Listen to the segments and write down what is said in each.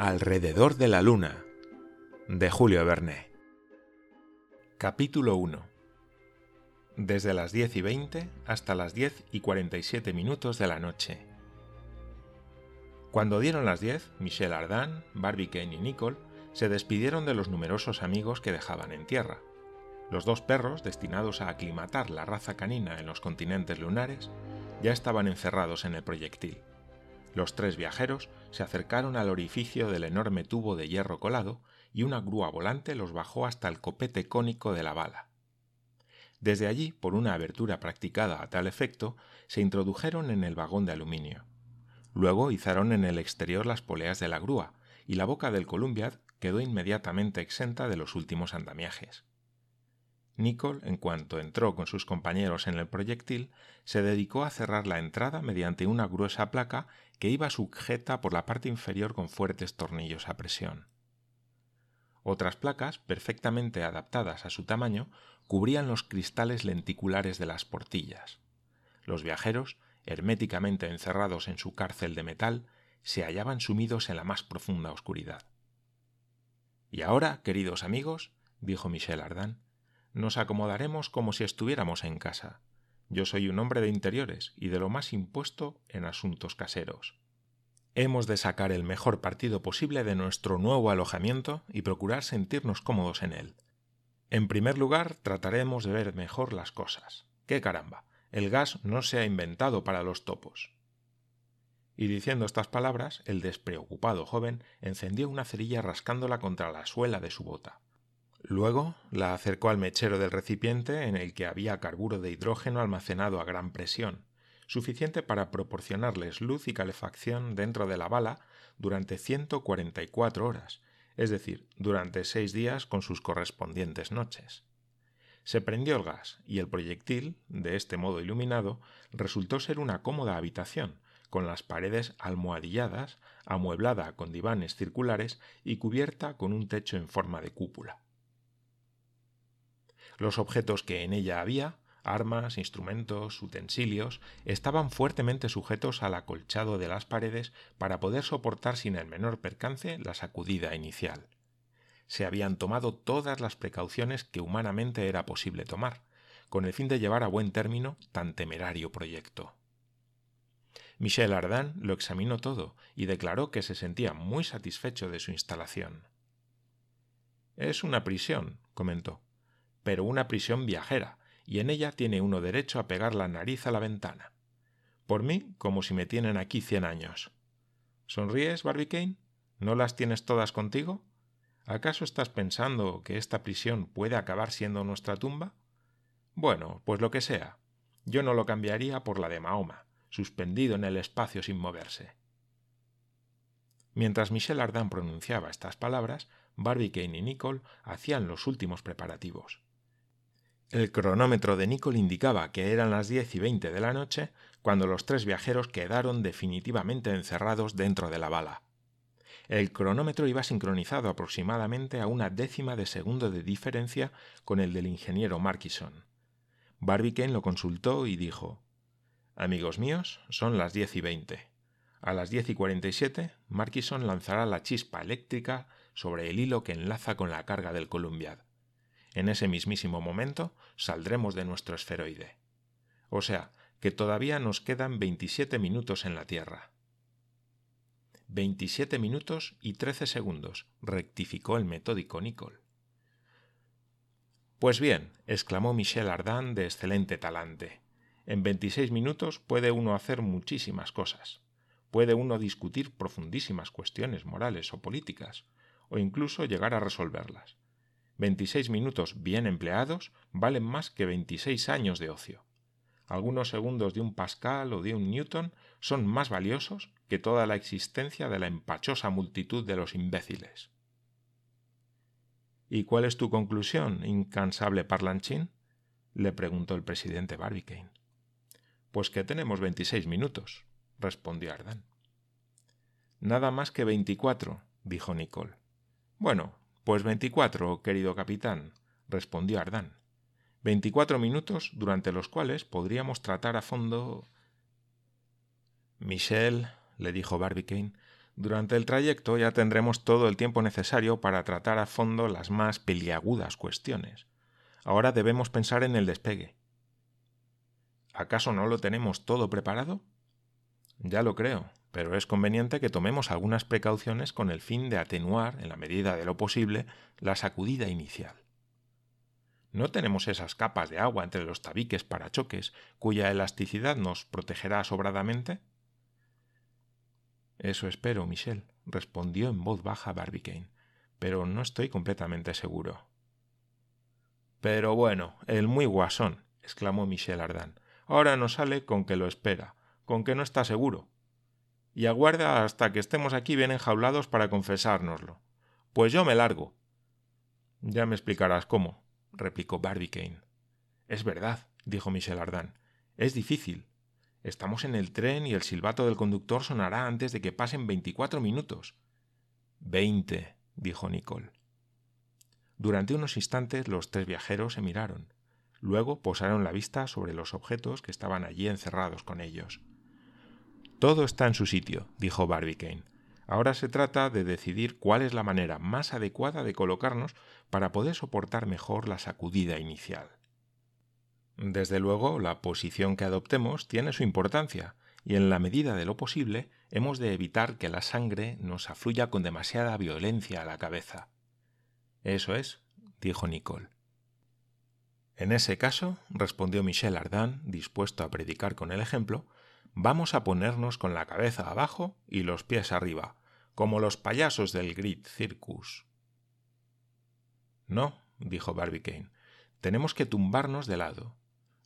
Alrededor de la Luna de Julio Verne Capítulo 1 Desde las 10 y 20 hasta las 10 y 47 minutos de la noche. Cuando dieron las 10, Michel Ardan, Barbicane y Nicole se despidieron de los numerosos amigos que dejaban en tierra. Los dos perros, destinados a aclimatar la raza canina en los continentes lunares, ya estaban encerrados en el proyectil. Los tres viajeros se acercaron al orificio del enorme tubo de hierro colado y una grúa volante los bajó hasta el copete cónico de la bala. Desde allí, por una abertura practicada a tal efecto, se introdujeron en el vagón de aluminio. Luego izaron en el exterior las poleas de la grúa, y la boca del Columbiad quedó inmediatamente exenta de los últimos andamiajes. Nicole, en cuanto entró con sus compañeros en el proyectil, se dedicó a cerrar la entrada mediante una gruesa placa que iba sujeta por la parte inferior con fuertes tornillos a presión. Otras placas, perfectamente adaptadas a su tamaño, cubrían los cristales lenticulares de las portillas. Los viajeros, herméticamente encerrados en su cárcel de metal, se hallaban sumidos en la más profunda oscuridad. Y ahora, queridos amigos, dijo Michel Ardan, nos acomodaremos como si estuviéramos en casa. Yo soy un hombre de interiores y de lo más impuesto en asuntos caseros. Hemos de sacar el mejor partido posible de nuestro nuevo alojamiento y procurar sentirnos cómodos en él. En primer lugar, trataremos de ver mejor las cosas. ¡Qué caramba! El gas no se ha inventado para los topos. Y diciendo estas palabras, el despreocupado joven encendió una cerilla rascándola contra la suela de su bota. Luego la acercó al mechero del recipiente en el que había carburo de hidrógeno almacenado a gran presión, suficiente para proporcionarles luz y calefacción dentro de la bala durante 144 horas, es decir, durante seis días con sus correspondientes noches. Se prendió el gas y el proyectil, de este modo iluminado, resultó ser una cómoda habitación, con las paredes almohadilladas, amueblada con divanes circulares y cubierta con un techo en forma de cúpula. Los objetos que en ella había, armas, instrumentos, utensilios, estaban fuertemente sujetos al acolchado de las paredes para poder soportar sin el menor percance la sacudida inicial. Se habían tomado todas las precauciones que humanamente era posible tomar, con el fin de llevar a buen término tan temerario proyecto. Michel Ardan lo examinó todo y declaró que se sentía muy satisfecho de su instalación. Es una prisión, comentó pero una prisión viajera, y en ella tiene uno derecho a pegar la nariz a la ventana. Por mí, como si me tienen aquí cien años. ¿Sonríes, Barbicane? ¿No las tienes todas contigo? ¿Acaso estás pensando que esta prisión puede acabar siendo nuestra tumba? Bueno, pues lo que sea. Yo no lo cambiaría por la de Mahoma, suspendido en el espacio sin moverse. Mientras Michel Ardan pronunciaba estas palabras, Barbicane y Nicole hacían los últimos preparativos. El cronómetro de Nicole indicaba que eran las diez y veinte de la noche cuando los tres viajeros quedaron definitivamente encerrados dentro de la bala. El cronómetro iba sincronizado aproximadamente a una décima de segundo de diferencia con el del ingeniero Markison. Barbicane lo consultó y dijo Amigos míos, son las diez y veinte. A las diez y cuarenta y siete, Markison lanzará la chispa eléctrica sobre el hilo que enlaza con la carga del Columbiad. En ese mismísimo momento saldremos de nuestro esferoide. O sea, que todavía nos quedan 27 minutos en la Tierra. 27 minutos y 13 segundos, rectificó el metódico Nicole. Pues bien, exclamó Michel Ardan de excelente talante. En 26 minutos puede uno hacer muchísimas cosas. Puede uno discutir profundísimas cuestiones morales o políticas, o incluso llegar a resolverlas. 26 minutos bien empleados valen más que 26 años de ocio. Algunos segundos de un Pascal o de un Newton son más valiosos que toda la existencia de la empachosa multitud de los imbéciles. ¿Y cuál es tu conclusión, incansable parlanchín? le preguntó el presidente Barbicane. Pues que tenemos veintiséis minutos, respondió Ardan. Nada más que veinticuatro, dijo Nicole. Bueno, pues veinticuatro, querido capitán, respondió Ardán. Veinticuatro minutos durante los cuales podríamos tratar a fondo. Michel, le dijo Barbicane, Durante el trayecto ya tendremos todo el tiempo necesario para tratar a fondo las más peliagudas cuestiones. Ahora debemos pensar en el despegue. ¿Acaso no lo tenemos todo preparado? Ya lo creo, pero es conveniente que tomemos algunas precauciones con el fin de atenuar, en la medida de lo posible, la sacudida inicial. ¿No tenemos esas capas de agua entre los tabiques para choques, cuya elasticidad nos protegerá sobradamente? Eso espero, Michel, respondió en voz baja Barbicane, pero no estoy completamente seguro. Pero bueno, el muy guasón, exclamó Michel Ardan. Ahora nos sale con que lo espera, con que no está seguro. Y aguarda hasta que estemos aquí bien enjaulados para confesárnoslo. Pues yo me largo. Ya me explicarás cómo, replicó Barbicane. Es verdad, dijo Michel Ardan. Es difícil, Estamos en el tren y el silbato del conductor sonará antes de que pasen veinticuatro minutos. Veinte, dijo Nicole. Durante unos instantes los tres viajeros se miraron. Luego posaron la vista sobre los objetos que estaban allí encerrados con ellos. Todo está en su sitio, dijo Barbicane. Ahora se trata de decidir cuál es la manera más adecuada de colocarnos para poder soportar mejor la sacudida inicial. Desde luego, la posición que adoptemos tiene su importancia, y en la medida de lo posible hemos de evitar que la sangre nos afluya con demasiada violencia a la cabeza. Eso es, dijo Nicole. En ese caso, respondió Michel Ardan, dispuesto a predicar con el ejemplo, vamos a ponernos con la cabeza abajo y los pies arriba, como los payasos del Grid Circus. No, dijo Barbicane, tenemos que tumbarnos de lado,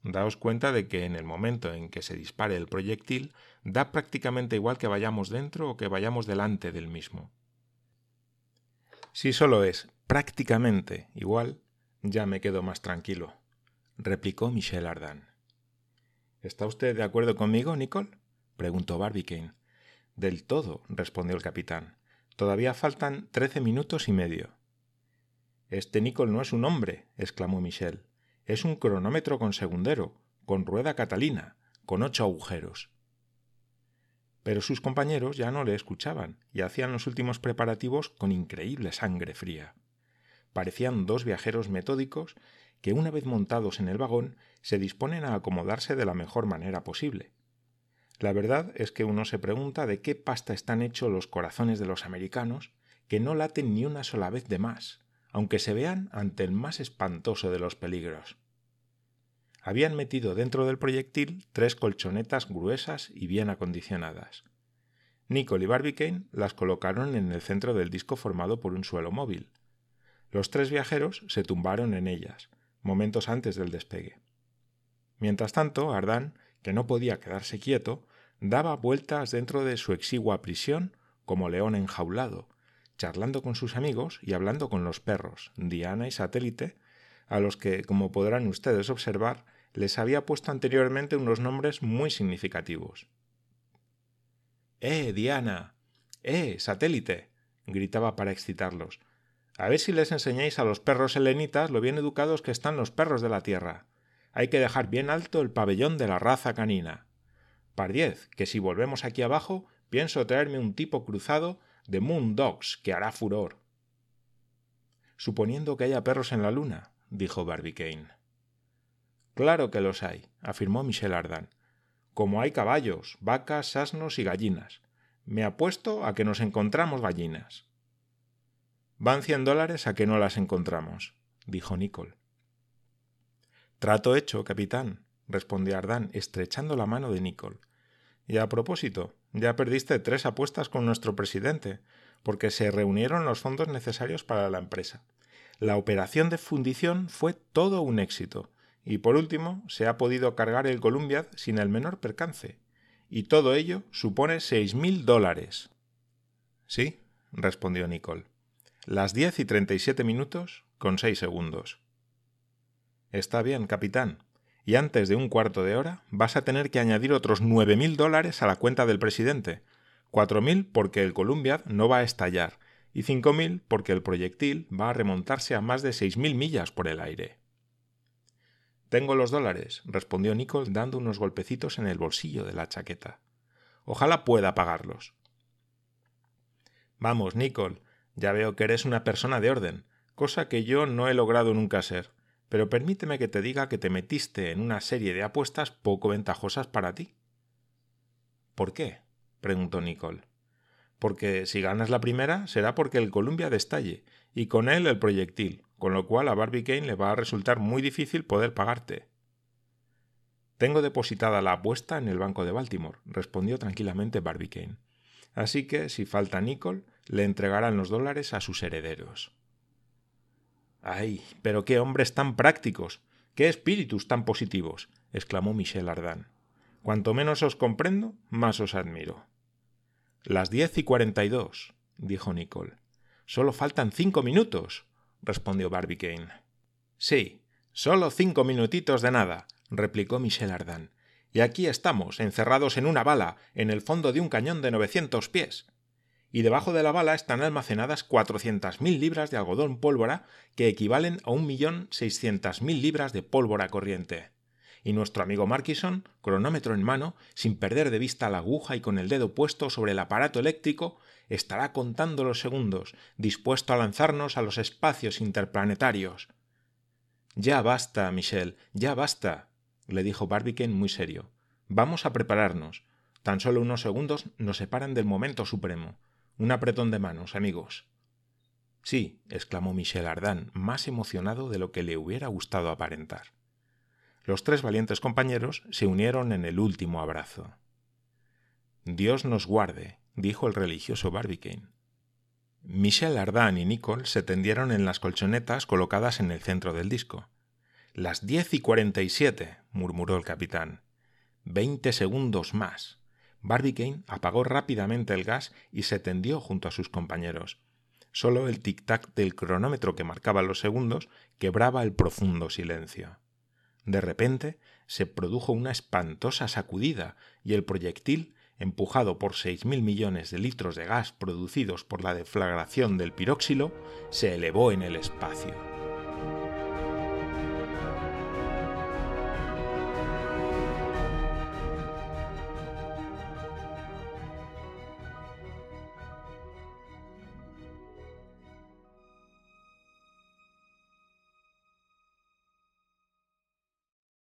Daos cuenta de que en el momento en que se dispare el proyectil da prácticamente igual que vayamos dentro o que vayamos delante del mismo. Si solo es prácticamente igual, ya me quedo más tranquilo, replicó Michel Ardan. ¿Está usted de acuerdo conmigo, Nicole? preguntó Barbicane. Del todo, respondió el capitán. Todavía faltan trece minutos y medio. Este Nicole no es un hombre, exclamó Michel. Es un cronómetro con segundero, con rueda catalina, con ocho agujeros. Pero sus compañeros ya no le escuchaban y hacían los últimos preparativos con increíble sangre fría. Parecían dos viajeros metódicos que, una vez montados en el vagón, se disponen a acomodarse de la mejor manera posible. La verdad es que uno se pregunta de qué pasta están hechos los corazones de los americanos, que no laten ni una sola vez de más, aunque se vean ante el más espantoso de los peligros. Habían metido dentro del proyectil tres colchonetas gruesas y bien acondicionadas. Nicole y Barbicane las colocaron en el centro del disco formado por un suelo móvil. Los tres viajeros se tumbaron en ellas, momentos antes del despegue. Mientras tanto, Ardán, que no podía quedarse quieto, daba vueltas dentro de su exigua prisión como león enjaulado, charlando con sus amigos y hablando con los perros, Diana y Satélite, a los que, como podrán ustedes observar, les había puesto anteriormente unos nombres muy significativos. ¡Eh, Diana! ¡Eh, Satélite! gritaba para excitarlos. A ver si les enseñáis a los perros helenitas lo bien educados que están los perros de la tierra. Hay que dejar bien alto el pabellón de la raza canina. Pardiez, que si volvemos aquí abajo, pienso traerme un tipo cruzado de Moon Dogs que hará furor. Suponiendo que haya perros en la luna, dijo Barbicane. Claro que los hay, afirmó Michel Ardan. Como hay caballos, vacas, asnos y gallinas. Me apuesto a que nos encontramos gallinas. Van cien dólares a que no las encontramos, dijo Nicole. Trato hecho, capitán, respondió Ardan, estrechando la mano de Nicole. Y a propósito, ya perdiste tres apuestas con nuestro presidente, porque se reunieron los fondos necesarios para la empresa. La operación de fundición fue todo un éxito, y por último se ha podido cargar el Columbiad sin el menor percance, y todo ello supone seis mil dólares. Sí, respondió Nicole. Las diez y treinta y siete minutos con seis segundos. Está bien, capitán, y antes de un cuarto de hora vas a tener que añadir otros nueve mil dólares a la cuenta del presidente. Cuatro mil porque el Columbiad no va a estallar y cinco mil porque el proyectil va a remontarse a más de seis mil millas por el aire. Tengo los dólares, respondió Nicole dando unos golpecitos en el bolsillo de la chaqueta. Ojalá pueda pagarlos. Vamos, Nicole, ya veo que eres una persona de orden, cosa que yo no he logrado nunca ser. Pero permíteme que te diga que te metiste en una serie de apuestas poco ventajosas para ti. ¿Por qué? preguntó Nicole. Porque si ganas la primera será porque el Columbia destalle, y con él el proyectil, con lo cual a Barbie Kane le va a resultar muy difícil poder pagarte. Tengo depositada la apuesta en el Banco de Baltimore, respondió tranquilamente Barbicane. Así que, si falta Nicole, le entregarán los dólares a sus herederos. ¡Ay! Pero qué hombres tan prácticos. qué espíritus tan positivos. exclamó Michel Ardan. Cuanto menos os comprendo, más os admiro. Las diez y cuarenta y dos, dijo Nicole. Solo faltan cinco minutos, respondió Barbicane. Sí, solo cinco minutitos de nada, replicó Michel Ardan. Y aquí estamos, encerrados en una bala, en el fondo de un cañón de novecientos pies. Y debajo de la bala están almacenadas cuatrocientas mil libras de algodón pólvora, que equivalen a un millón seiscientas mil libras de pólvora corriente. Y nuestro amigo Markison, cronómetro en mano, sin perder de vista la aguja y con el dedo puesto sobre el aparato eléctrico, estará contando los segundos, dispuesto a lanzarnos a los espacios interplanetarios. Ya basta, Michel, ya basta, le dijo Barbicane muy serio. Vamos a prepararnos. Tan solo unos segundos nos separan del momento supremo. Un apretón de manos, amigos. Sí, exclamó Michel Ardan, más emocionado de lo que le hubiera gustado aparentar. Los tres valientes compañeros se unieron en el último abrazo. Dios nos guarde, dijo el religioso Barbicane. Michel Ardan y Nicole se tendieron en las colchonetas colocadas en el centro del disco. Las diez y cuarenta y siete, murmuró el capitán. Veinte segundos más. Barbicane apagó rápidamente el gas y se tendió junto a sus compañeros. Solo el tic-tac del cronómetro que marcaba los segundos quebraba el profundo silencio. De repente se produjo una espantosa sacudida y el proyectil, empujado por seis mil millones de litros de gas producidos por la deflagración del piróxilo, se elevó en el espacio.